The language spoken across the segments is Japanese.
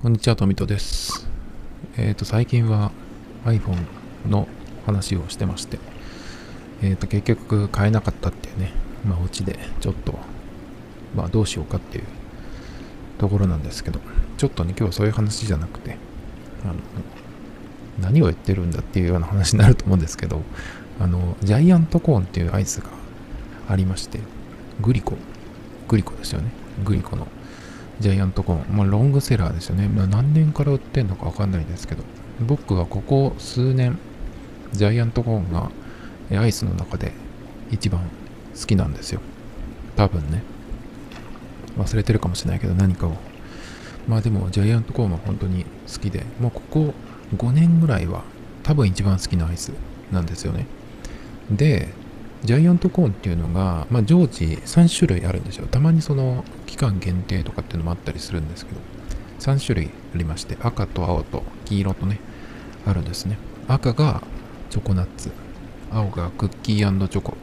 こんにちは、トミトです。えっ、と、最近は iPhone の話をしてまして、えっ、と、結局買えなかったっていうね、まあ、オチでちょっと、まあ、どうしようかっていうところなんですけど、ちょっとね、今日はそういう話じゃなくて、あの、何を言ってるんだっていうような話になると思うんですけど、あの、ジャイアントコーンっていうアイスがありまして、グリコ、グリコですよね。グリコのジャイアントコーン。まあ、ロングセラーですよね。ま、何年から売ってんのかわかんないですけど、僕はここ数年、ジャイアントコーンがアイスの中で一番好きなんですよ。多分ね。忘れてるかもしれないけど、何かを。まあでも、ジャイアントコーンは本当に好きで、もうここ5年ぐらいは多分一番好きなアイスなんですよね。で、ジャイアントコーンっていうのが、まあ、常時3種類あるんですよ。たまにその期間限定とかっていうのもあったりするんですけど、3種類ありまして、赤と青と黄色とね、あるんですね。赤がチョコナッツ、青がクッキーチョコ、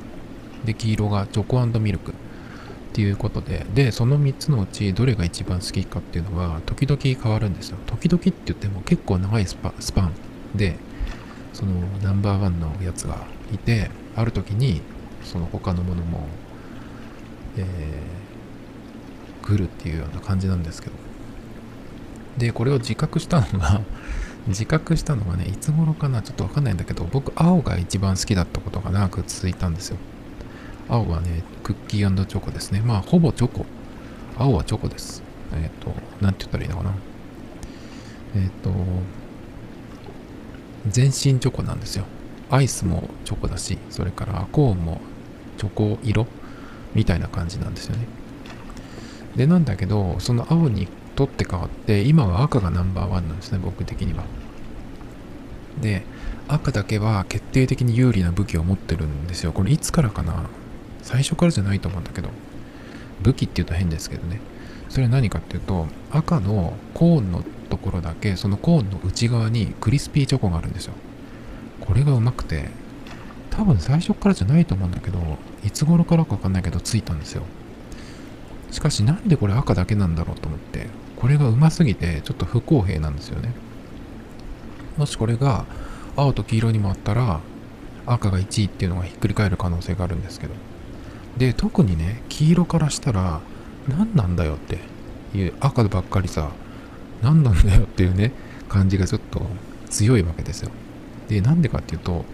で、黄色がチョコミルクっていうことで、で、その3つのうちどれが一番好きかっていうのは、時々変わるんですよ。時々って言っても結構長いスパスパンで、そのナンバーワンのやつがいて、ある時にその他のものも、えー、来るっていうような感じなんですけど。でこれを自覚したのが 自覚したのがねいつ頃かなちょっとわかんないんだけど僕青が一番好きだったことが長く続いたんですよ。青はねクッキーチョコですね。まあほぼチョコ。青はチョコです。えっ、ー、となんて言ったらいいのかな。えっ、ー、と全身チョコなんですよ。アイスもチョコだし、それからコーンもチョコ色みたいな感じなんですよね。で、なんだけど、その青に取って変わって、今は赤がナンバーワンなんですね、僕的には。で、赤だけは決定的に有利な武器を持ってるんですよ。これいつからかな？最初からじゃないと思うんだけど、武器って言うと変ですけどね。それは何かっていうと、赤のコーンのところだけ、そのコーンの内側にクリスピーチョコがあるんですよ。これがうまくて、多分最初からじゃないと思うんだけど、いつ頃からかわかんないけど、ついたんですよ。しかし、なんでこれ赤だけなんだろうと思って、これがうますぎて、ちょっと不公平なんですよね。もしこれが青と黄色にもあったら、赤が1位っていうのがひっくり返る可能性があるんですけど。で、特にね、黄色からしたら、何なんだよっていう、赤ばっかりさ、何なんだよっていうね、感じがちょっと強いわけですよ。で、なんでかっていうと、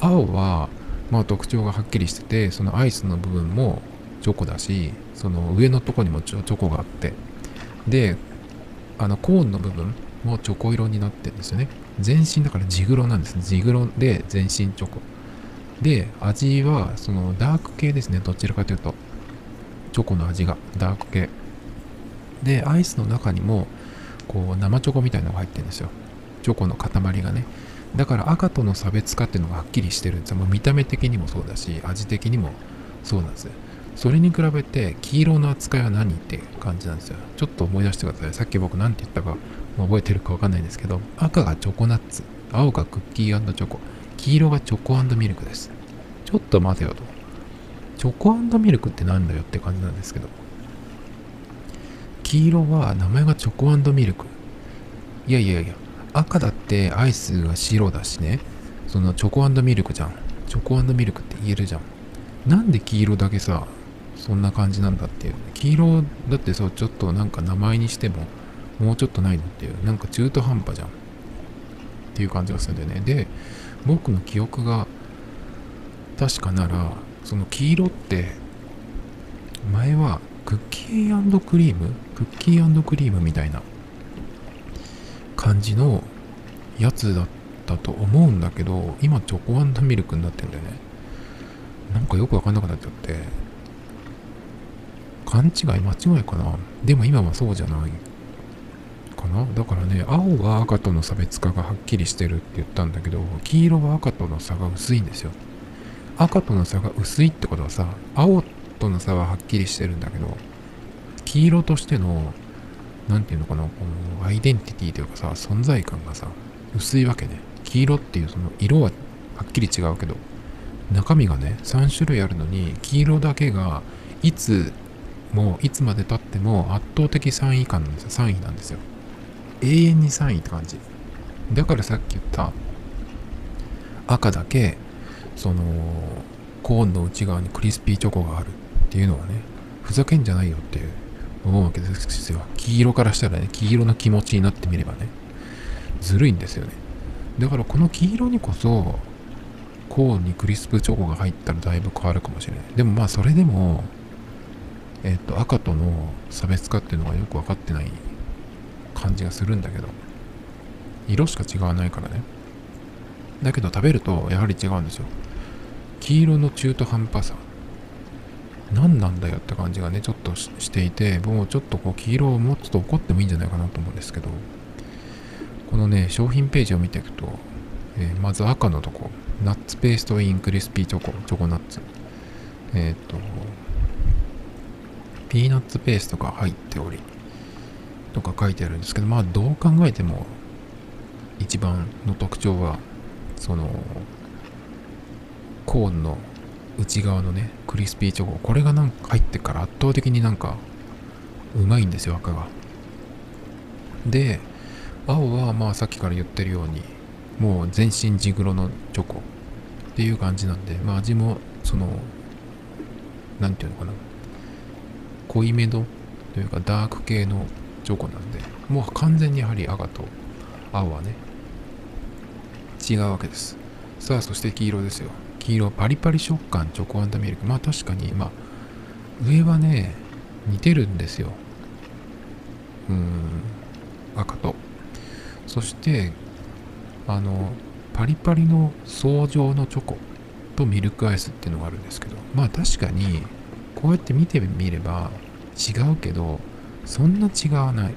青は、まあ特徴がはっきりしてて、そのアイスの部分もチョコだし、その上のとこにもチョコがあって、で、あのコーンの部分もチョコ色になってるんですよね。全身だから地黒なんですね。地黒で全身チョコ。で、味はそのダーク系ですね。どちらかというと。チョコの味がダーク系。で、アイスの中にも、こう生チョコみたいなのが入ってるんですよ。チョコの塊がね。だから赤との差別化っていうのがはっきりしてるんですよ。もう見た目的にもそうだし、味的にもそうなんですよ。それに比べて黄色の扱いは何って感じなんですよ。ちょっと思い出してください。さっき僕何て言ったか覚えてるかわかんないんですけど、赤がチョコナッツ、青がクッキーチョコ、黄色がチョコミルクです。ちょっと待てよと。チョコミルクってなんだよって感じなんですけど。黄色は名前がチョコミルク。いやいやいや、赤だってアイスが白だしね、そのチョコミルクじゃん。チョコミルクって言えるじゃん。なんで黄色だけさ、そんな感じなんだっていう。黄色だってさ、ちょっとなんか名前にしても、もうちょっとないのっていう。なんか中途半端じゃん。っていう感じがするんだよね。で、僕の記憶が確かなら、その黄色って、前はクッキークリーム？クッキークリームみたいな感じのやつだったと思うんだけど、今チョコミルクになってんだよね。なんかよくわかんなくなっちゃって。勘違い間違いかなでも今はそうじゃないかなだからね、青は赤との差別化がはっきりしてるって言ったんだけど、黄色は赤との差が薄いんですよ。赤との差が薄いってことはさ、青との差ははっきりしてるんだけど、黄色としてのなんていうのかな、このアイデンティティというかさ、存在感がさ、薄いわけね。黄色っていうその色ははっきり違うけど、中身がね、3種類あるのに、黄色だけがいつも、いつまで経っても圧倒的3位以下なんですよ。3位なんですよ。永遠に3位って感じだからさっき言った赤だけそのコーンの内側にクリスピーチョコがあるっていうのはねふざけんじゃないよっていう思うわけですよ。黄色からしたらね黄色の気持ちになってみればねずるいんですよね。だからこの黄色にこそコーンにクリスプチョコが入ったらだいぶ変わるかもしれない。でもまあそれでもえっ、と赤との差別化っていうのがよく分かってない感じがするんだけど色しか違わないからね。だけど食べるとやはり違うんですよ。黄色の中途半端さ。何なんだよって感じがねちょっとしていてもうちょっとこう黄色をもうちょっと怒ってもいいんじゃないかなと思うんですけどこのね商品ページを見ていくと、えー、まず赤のとこナッツペーストインクリスピーチョコチョコナッツ。えっ、とピーナッツペーストが入っておりとか書いてあるんですけどまあどう考えても一番の特徴はそのコーンの内側のねクリスピーチョコ。これがなんか入ってから圧倒的になんかうまいんですよ赤が。で青はまあさっきから言ってるようにもう全身地黒のチョコ。っていう感じなんでまあ味もその何て言うのかな。濃いめのというかダーク系のチョコなんでもう完全にやはり赤と青はね違うわけです。さあそして黄色ですよ。黄色パリパリ食感チョコミルク。まあ確かにまあ上はね似てるんですよ。うん赤と。そしてあのパリパリの層状のチョコとミルクアイスっていうのがあるんですけどまあ確かにこうやって見てみれば違うけどそんな違わない。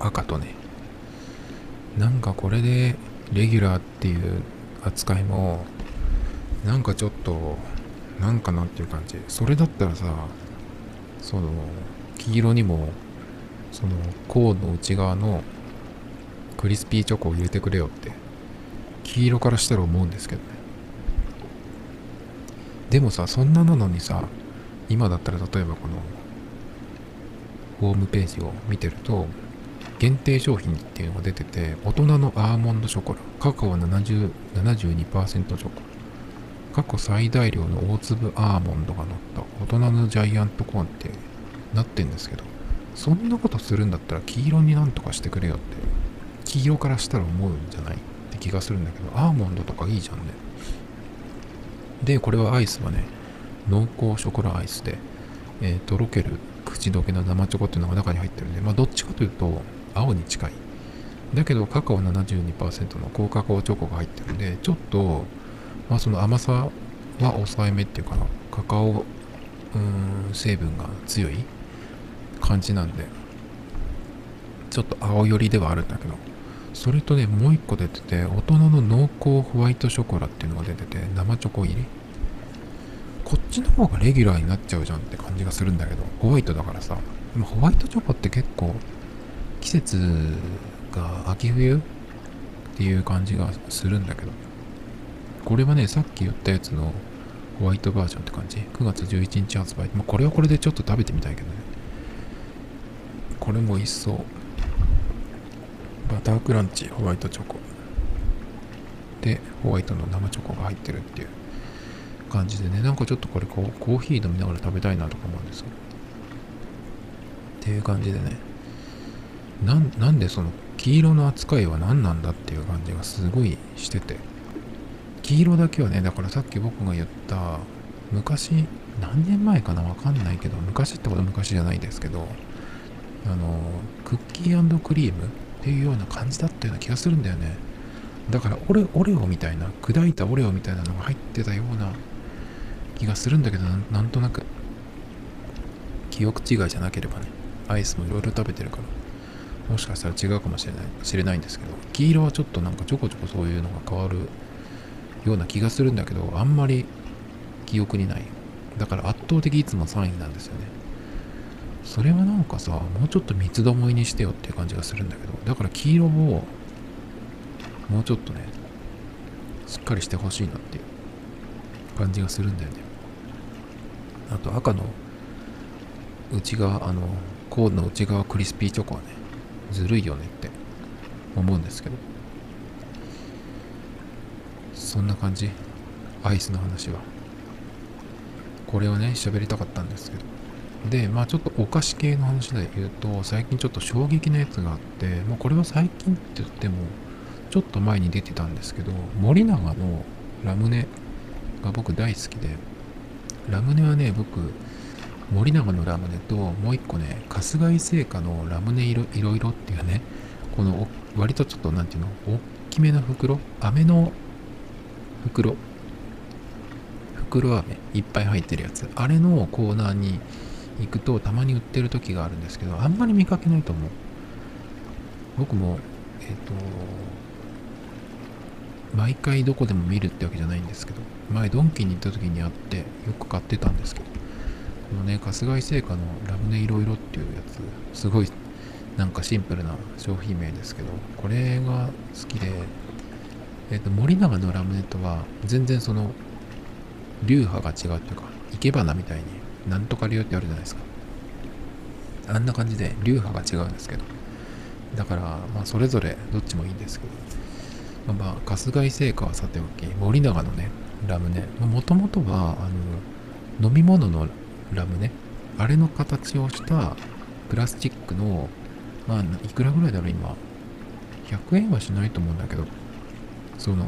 赤とね。なんかこれでレギュラーっていう扱いもなんかちょっとなんかなんていう感じ。それだったらさその黄色にもそのコーンの内側のクリスピーチョコを入れてくれよって黄色からしたら思うんですけどね。でもさそんななのにさ今だったら例えばこのホームページを見てると限定商品っていうのが出てて大人のアーモンドショコラカカオ70 72%チョコ過去最大量の大粒アーモンドが乗った大人のジャイアントコーンってなってんですけどそんなことするんだったら黄色になんとかしてくれよって黄色からしたら思うんじゃないって気がするんだけどアーモンドとかいいじゃんね。でこれはアイスはね濃厚ショコラアイスで、えー、とろける口どけの生チョコっていうのが中に入ってるんでまあどっちかというと青に近い。だけどカカオ72%の高カカオチョコが入ってるんでちょっとまあその甘さは抑えめっていうかな。カカオうん成分が強い感じなんでちょっと青寄りではあるんだけど。それとねもう一個出てて大人の濃厚ホワイトショコラっていうのが出てて生チョコ入り。こっちの方がレギュラーになっちゃうじゃんって感じがするんだけどホワイトだからさ。でもホワイトチョコって結構季節が秋冬っていう感じがするんだけど。これはねさっき言ったやつのホワイトバージョンって感じ。9月11日発売、まあ、これはこれでちょっと食べてみたいけどね。これも一層バタークランチホワイトチョコ。でホワイトの生チョコが入ってるっていう。感じでねなんかちょっとこれこうコーヒー飲みながら食べたいなとか思うんですよ。っていう感じでね。なんでその黄色の扱いは何なんだっていう感じがすごいしてて。黄色だけはねだからさっき僕が言った昔何年前かなわかんないけど昔ってこと昔じゃないですけどあのクッキークリームっていうような感じだったような気がするんだよね。だからオレオレオみたいな砕いたオレオみたいなのが入ってたような気がするんだけどなんとなく。記憶違いじゃなければね。アイスもいろいろ食べてるから。もしかしたら違うかもしれない。知れないんですけど。黄色はちょっとなんかちょこちょこそういうのが変わるような気がするんだけどあんまり記憶にない。だから圧倒的いつも3位なんですよね。それはなんかさもうちょっと三つどもえにしてよっていう感じがするんだけど。だから黄色をもうちょっとねしっかりしてほしいなっていう感じがするんだよね。あと赤の内側あのコーンの内側クリスピーチョコはねずるいよねって思うんですけど。そんな感じ。アイスの話は。これをね喋りたかったんですけど。でまあちょっとお菓子系の話で言うと最近ちょっと衝撃のやつがあってもうこれは最近って言ってもちょっと前に出てたんですけど森永のラムネが僕大好きでラムネはね僕森永のラムネともう一個ね春日井製菓のラムネいろいろっていうねこの割とちょっと何ていうの大きめの袋飴の袋。袋飴いっぱい入ってるやつ。あれのコーナーに行くとたまに売ってる時があるんですけどあんまり見かけないと思う。僕もえっ、ー、と毎回どこでも見るってわけじゃないんですけど前ドンキに行った時にあってよく買ってたんですけどこのね春日井製菓のラムネいろいろっていうやつすごいなんかシンプルな商品名ですけどこれが好きでえっ、ー、と森永のラムネとは全然その流派が違うっていうか生け花みたいになんとか流ってあるじゃないですか。あんな感じで流派が違うんですけど。だからまあそれぞれどっちもいいんですけどまあ、まあ、春日井製菓はさておき森永のねラムネもともとはあの飲み物のラムネあれの形をしたプラスチックのまあいくらぐらいだろう今。100円はしないと思うんだけど。その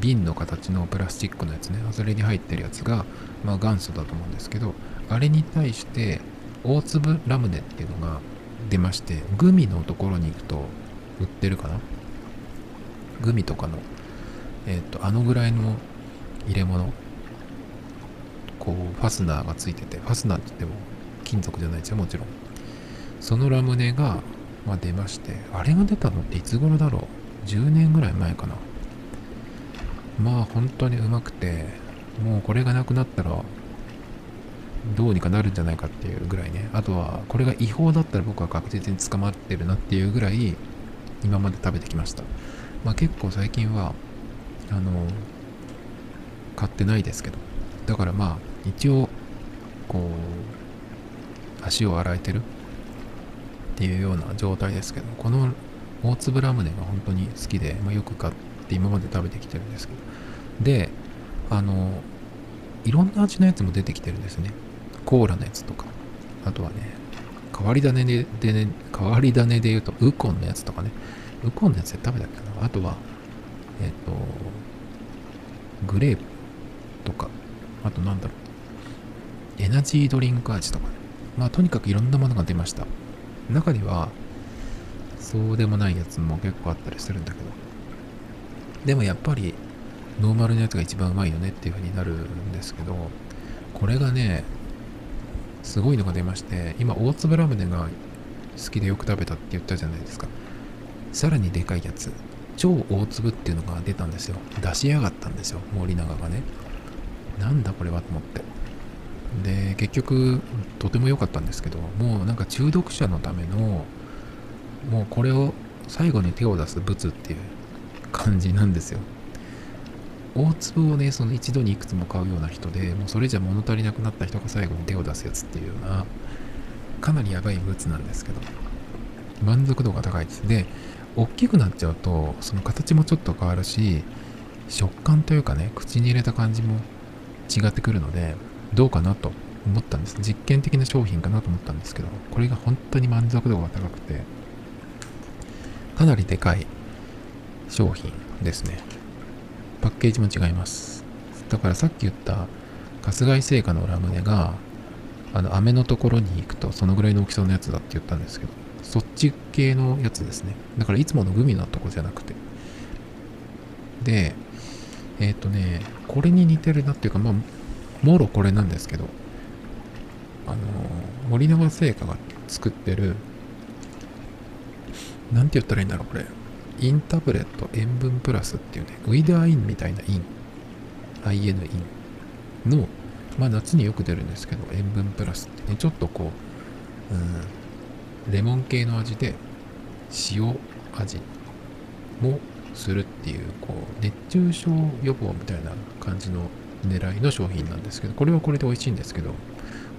瓶の形のプラスチックのやつね。それに入ってるやつが、まあ、元祖だと思うんですけど。あれに対して大粒ラムネっていうのが出ましてグミのところに行くと売ってるかな。グミとかのえっ、ー、とあのぐらいの入れ物こうファスナーがついててファスナーって言っても金属じゃないですよもちろん。そのラムネが、まあ、出ましてあれが出たのっていつ頃だろう？10年ぐらい前かな。まあ本当にうまくてもうこれがなくなったらどうにかなるんじゃないかっていうぐらいね。あとはこれが違法だったら僕は確実に捕まってるなっていうぐらい今まで食べてきました。まあ結構最近はあの買ってないですけど。だからまあ一応こう足を洗えてるっていうような状態ですけど。この大粒ラムネが本当に好きで、まあ、よく買って今まで食べてきてるんですけど。であのいろんな味のやつも出てきてるんですね。コーラのやつとか。あとはね変わり種でね変わり種で言うとウコンのやつとかね。ウコンのやつで食べたっけな？あとはえっ、とグレープとか。あとなんだろう。エナジードリンク味とかね。まあとにかくいろんなものが出ました。中にはそうでもないやつも結構あったりするんだけど。でもやっぱりノーマルのやつが一番うまいよねっていう風になるんですけどこれがねすごいのが出まして今大粒ラムネが好きでよく食べたって言ったじゃないですか。さらにでかいやつ。超大粒っていうのが出たんですよ。出しやがったんですよ。森永がね。なんだこれはと思って。で結局とても良かったんですけどもうなんか中毒者のためのもうこれを最後に手を出す物っていう感じなんですよ。大粒をねその一度にいくつも買うような人でもうそれじゃ物足りなくなった人が最後に手を出すやつっていうようなかなりやばい物なんですけど。満足度が高いです。で大きくなっちゃうとその形もちょっと変わるし食感というかね口に入れた感じも違ってくるのでどうかなと思ったんです。実験的な商品かなと思ったんですけどこれが本当に満足度が高くてかなりでかい商品ですね。パッケージも違います。だからさっき言った春日井製菓のラムネがあの飴のところに行くとそのぐらいの大きさのやつだって言ったんですけどそっち系のやつですね。だからいつものグミのとこじゃなくて。でえっ、ー、とねこれに似てるなっていうかまあもろこれなんですけどあの森永製菓が作ってるなんて言ったらいいんだろうこれ。インタブレット塩分プラスっていうね、ウィダーインみたいなイン、IN イン。の、まあ夏によく出るんですけど、塩分プラスってね、ちょっとこう、うん、レモン系の味で塩味もするっていう、こう、熱中症予防みたいな感じの狙いの商品なんですけど、これはこれで美味しいんですけど、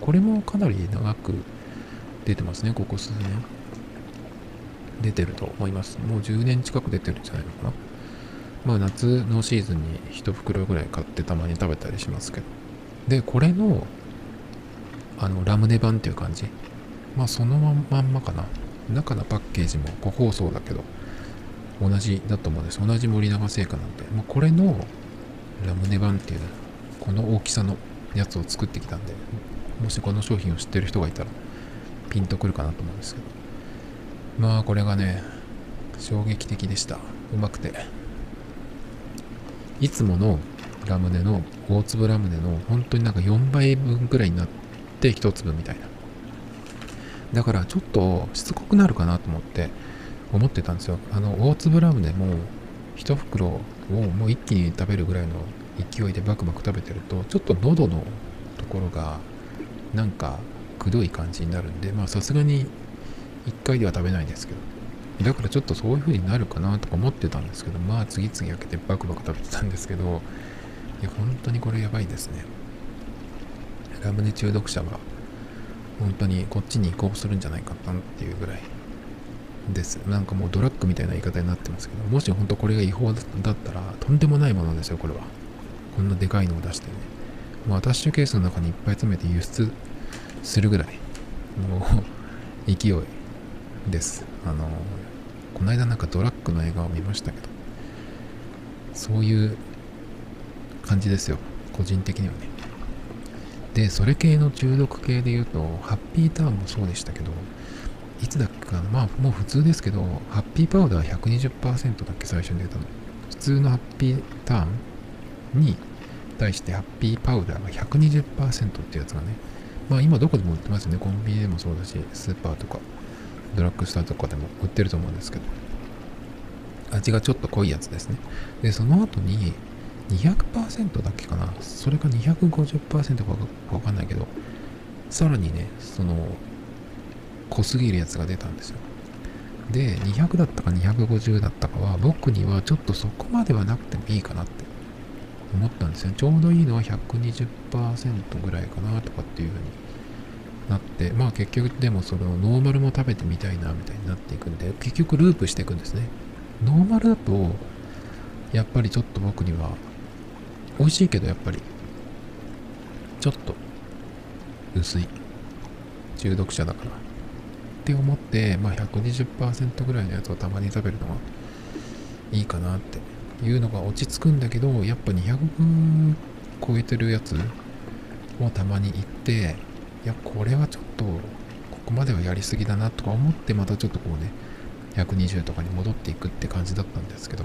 これもかなり長く出てますね、ここ数年。出てると思います。もう10年近く出てるんじゃないのかな。まあ夏のシーズンに1袋ぐらい買ってたまに食べたりしますけど。で、これの、あの、ラムネ版っていう感じ。まあそのまんまかな。中のパッケージも個包装だけど、同じだと思うんです。同じ森永製菓なんで。まあ、これのラムネ版っていう、この大きさのやつを作ってきたんで、もしこの商品を知ってる人がいたら、ピンとくるかなと思うんですけど。まあこれがね、衝撃的でした。うまくて。いつものラムネの、大粒ラムネの本当になんか4倍分くらいになって1粒みたいな。だからちょっとしつこくなるかなと思って思ってたんですよ。あの、大粒ラムネも1袋をもう一気に食べるぐらいの勢いでバクバク食べてると、ちょっと喉のところがなんかくどい感じになるんで、まあさすがに1回では食べないんですけど。だからちょっとそういう風になるかなとか思ってたんですけど、まあ次々開けてバクバク食べてたんですけど、いや、本当にこれやばいですね。ラムネ中毒者は、本当にこっちに移行するんじゃないかなっていうぐらいです。なんかもうドラッグみたいな言い方になってますけど、もし本当これが違法だったら、とんでもないものですよ、これは。こんなでかいのを出してね。もうアタッシュケースの中にいっぱい詰めて輸出するぐらい、もう勢いです。あの、この間なんかドラッグの映画を見ましたけど、そういう感じですよ。個人的にはね。で、それ系の中毒系で言うと、ハッピーターンもそうでしたけど、いつだっけかな、まあもう普通ですけど、ハッピーパウダー120%だっけ最初に出たの。普通のハッピーターンに対してハッピーパウダーが120%ってやつがね、まあ今どこでも売ってますね。コンビニでもそうだし、スーパーとか、ドラッグストアとかでも売ってると思うんですけど、味がちょっと濃いやつですね。で、その後に200%だっけかな？それか250%かわかんないけど、さらにね、その、濃すぎるやつが出たんですよ。で、200だったか250だったかは、僕にはちょっとそこまではなくてもいいかなって思ったんですよ。ちょうどいいのは120%ぐらいかなとかっていう風になって、まあ結局でもそれをノーマルも食べてみたいなみたいになっていくんで、結局ループしていくんですね。ノーマルだと、やっぱりちょっと僕には、美味しいけどやっぱり、ちょっと薄い。中毒者だから。って思って、まあ120%ぐらいのやつをたまに食べるのがいいかなっていうのが落ち着くんだけど、やっぱ200分超えてるやつもたまに行って、いや、これはちょっと、ここまではやりすぎだなとか思って、またちょっとこうね、120とかに戻っていくって感じだったんですけど、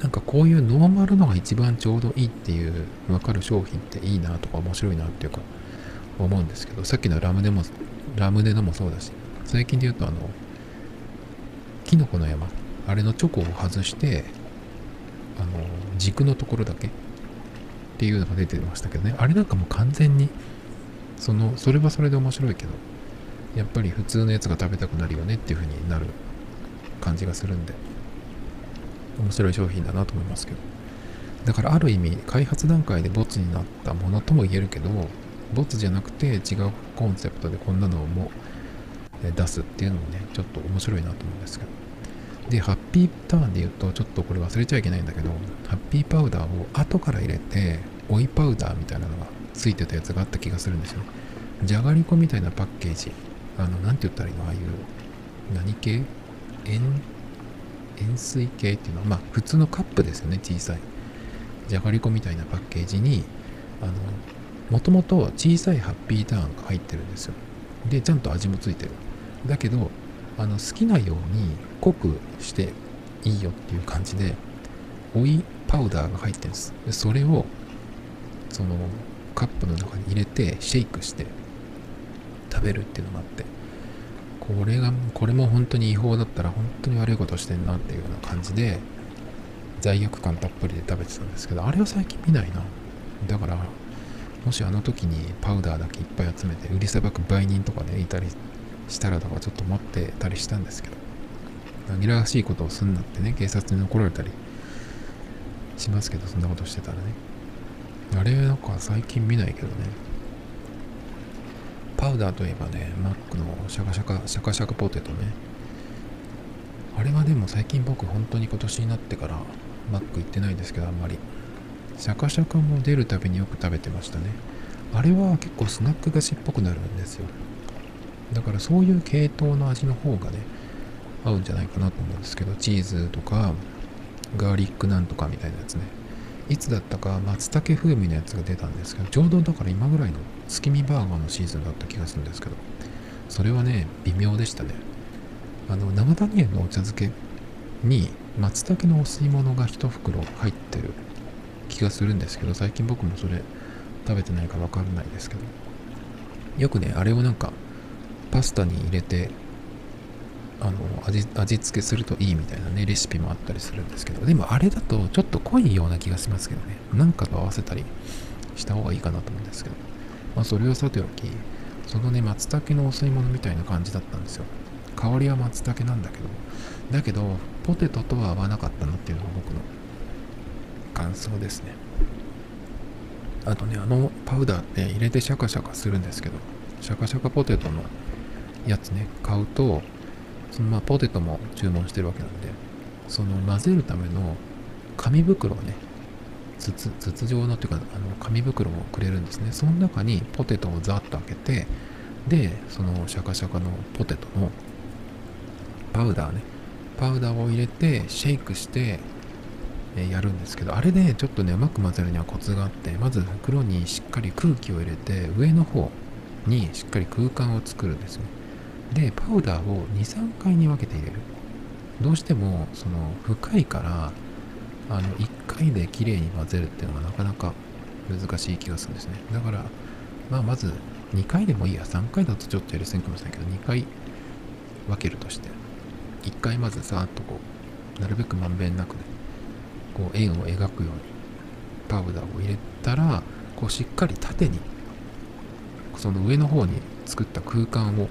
なんかこういうノーマルのが一番ちょうどいいっていう分かる商品っていいなとか面白いなっていうか思うんですけど、さっきのラムネも、ラムネのもそうだし、最近で言うとあの、キノコの山、あれのチョコを外して、あの、軸のところだけっていうのが出てましたけどね、あれなんかもう完全に、その、それはそれで面白いけど、やっぱり普通のやつが食べたくなるよねっていう風になる感じがするんで、面白い商品だなと思いますけど。だからある意味、開発段階でボツになったものとも言えるけど、ボツじゃなくて違うコンセプトでこんなのも出すっていうのもね、ちょっと面白いなと思うんですけど。で、ハッピーターンで言うと、ちょっとこれ忘れちゃいけないんだけど、ハッピーパウダーを後から入れて、追いパウダーみたいなのがついてたやつがあった気がするんですよ。じゃがりこみたいなパッケージ。あの、なんて言ったらいいの？ああいう、何系、円錐系っていうのは、まあ、普通のカップですよね、小さい。じゃがりこみたいなパッケージに、あの、もともと小さいハッピーターンが入ってるんですよ。で、ちゃんと味もついてる。だけど、あの、好きなように濃くしていいよっていう感じで、追いパウダーが入ってるんです。でそれを、その、カップの中に入れて、シェイクして食べるっていうのがあって、これが、これも本当に違法だったら本当に悪いことしてんなっていうような感じで、罪悪感たっぷりで食べてたんですけど、あれは最近見ないな。だから、もしあの時にパウダーだけいっぱい集めて売りさばく売人とかね、いたりしたらとかちょっと待ってたりしたんですけど、紛らわしいことをすんなってね、警察に怒られたりしますけど、そんなことしてたらね。あれなんか最近見ないけどね。パウダーといえばね、マックのシャカシャカ、シャカシャカポテトね。あれはでも最近僕本当に今年になってからマック行ってないですけどあんまり。シャカシャカも出るたびによく食べてましたね。あれは結構スナック菓子っぽくなるんですよ。だからそういう系統の味の方がね、合うんじゃないかなと思うんですけど、チーズとか、ガーリックなんとかみたいなやつね。いつだったか松茸風味のやつが出たんですけど、ちょうどだから今ぐらいの月見バーガーのシーズンだった気がするんですけど、それはね、微妙でしたね。あの、長谷園のお茶漬けに松茸のお吸い物が1袋入ってる気がするんですけど、最近僕もそれ食べてないかわからないですけど、よくね、あれをなんかパスタに入れてあの味味付けするといいみたいなねレシピもあったりするんですけどでもあれだとちょっと濃いような気がしますけどね。なんかと合わせたりした方がいいかなと思うんですけど。まあそれはさておきそのね松茸のお吸い物みたいな感じだったんですよ。香りは松茸なんだけどだけどポテトとは合わなかったなっていうのが僕の感想ですね。あとねあのパウダーって入れてシャカシャカするんですけどシャカシャカポテトのやつね買うとそのまあポテトも注文してるわけなんで、その混ぜるための紙袋をね、筒筒状のっていうか、あの紙袋をくれるんですね。その中にポテトをザッと開けて、で、そのシャカシャカのポテトのパウダーね、パウダーを入れて、シェイクして、えやるんですけど、あれでちょっとね、うまく混ぜるにはコツがあって、まず袋にしっかり空気を入れて、上の方にしっかり空間を作るんですね。でパウダーを23回に分けて入れる。どうしてもその深いからあの1回で綺麗に混ぜるっていうのがなかなか難しい気がするんですね。だからまあまず2回でもいいや。3回だとちょっとやりすぎかもしれないけど2回分けるとして。1回まずさーっとこうなるべくまんべんなくねこう円を描くようにパウダーを入れたらこうしっかり縦にその上の方に作った空間を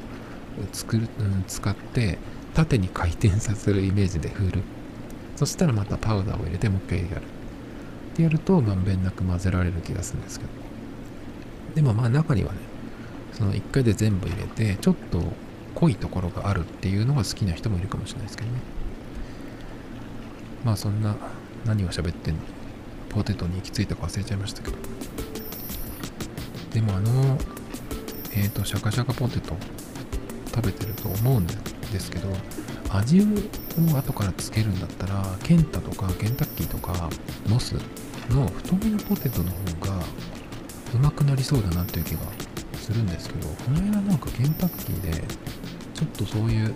作る、うん、使って縦に回転させるイメージで振る。そしたらまたパウダーを入れてもう一回やる。ってやるとまんべんなく混ぜられる気がするんですけど。でもまあ中にはねその1回で全部入れてちょっと濃いところがあるっていうのが好きな人もいるかもしれないですけどね。まあそんな何を喋ってんの？ポテトに行き着いたか忘れちゃいましたけど。でもあのえっ、ー、とシャカシャカポテト。食べてると思うんですけど味を後からつけるんだったらケンタとかケンタッキーとかモスの太めのポテトの方がうまくなりそうだなっていう気がするんですけどこの間なんかケンタッキーでちょっとそういう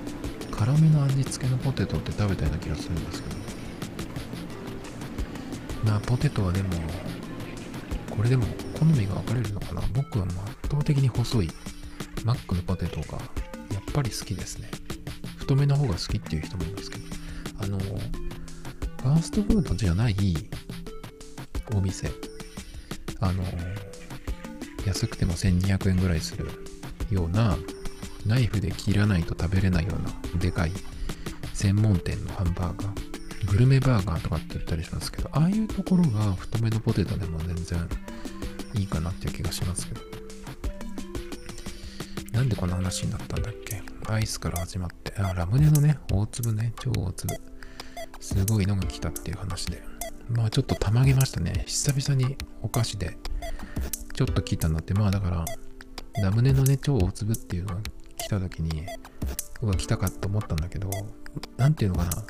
辛めの味付けのポテトって食べたような気がするんですけど。まあポテトはでもこれでも好みが分かれるのかな。僕は圧倒的に細いマックのポテトがぱり好きですね。太めの方が好きっていう人もいますけど、あの、ファーストフードじゃないお店、あの、安くても1200円ぐらいするような、ナイフで切らないと食べれないようなでかい専門店のハンバーガー、グルメバーガーとかって言ったりしますけど、ああいうところが太めのポテトでも全然いいかなっていう気がしますけど。なんでこの話になったんだっけ？アイスから始まって、あ、ラムネのね、大粒ね、超大粒。すごいのが来たっていう話で。まあちょっとたまげましたね。久々にお菓子で、ちょっと聞いたんだって、まあだから、ラムネのね、超大粒っていうのが来た時に、うわ、来たかと思ったんだけど、なんていうのかな。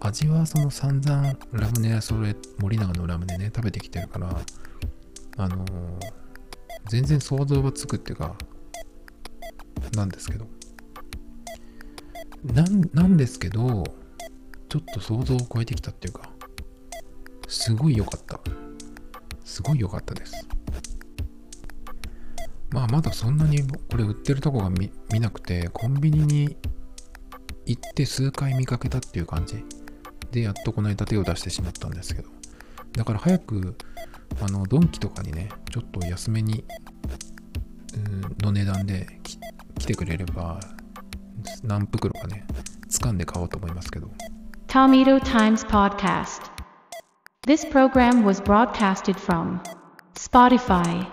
味はその散々ラムネやそれ、森永のラムネね、食べてきてるから、あのー、全然想像がつくっていうか、なんですけど。なんですけど、ちょっと想像を超えてきたっていうか、すごい良かった。すごい良かったです。まあまだそんなにこれ売ってるとこが見なくて、コンビニに行って数回見かけたっていう感じで、やっとこの間手を出してしまったんですけど。だから早く、あの、ドンキとかにね、ちょっと安めに、の値段で切来てくれれば何袋かね掴んで買おうと思いますけど Tomito Times Podcast This program was broadcasted from Spotify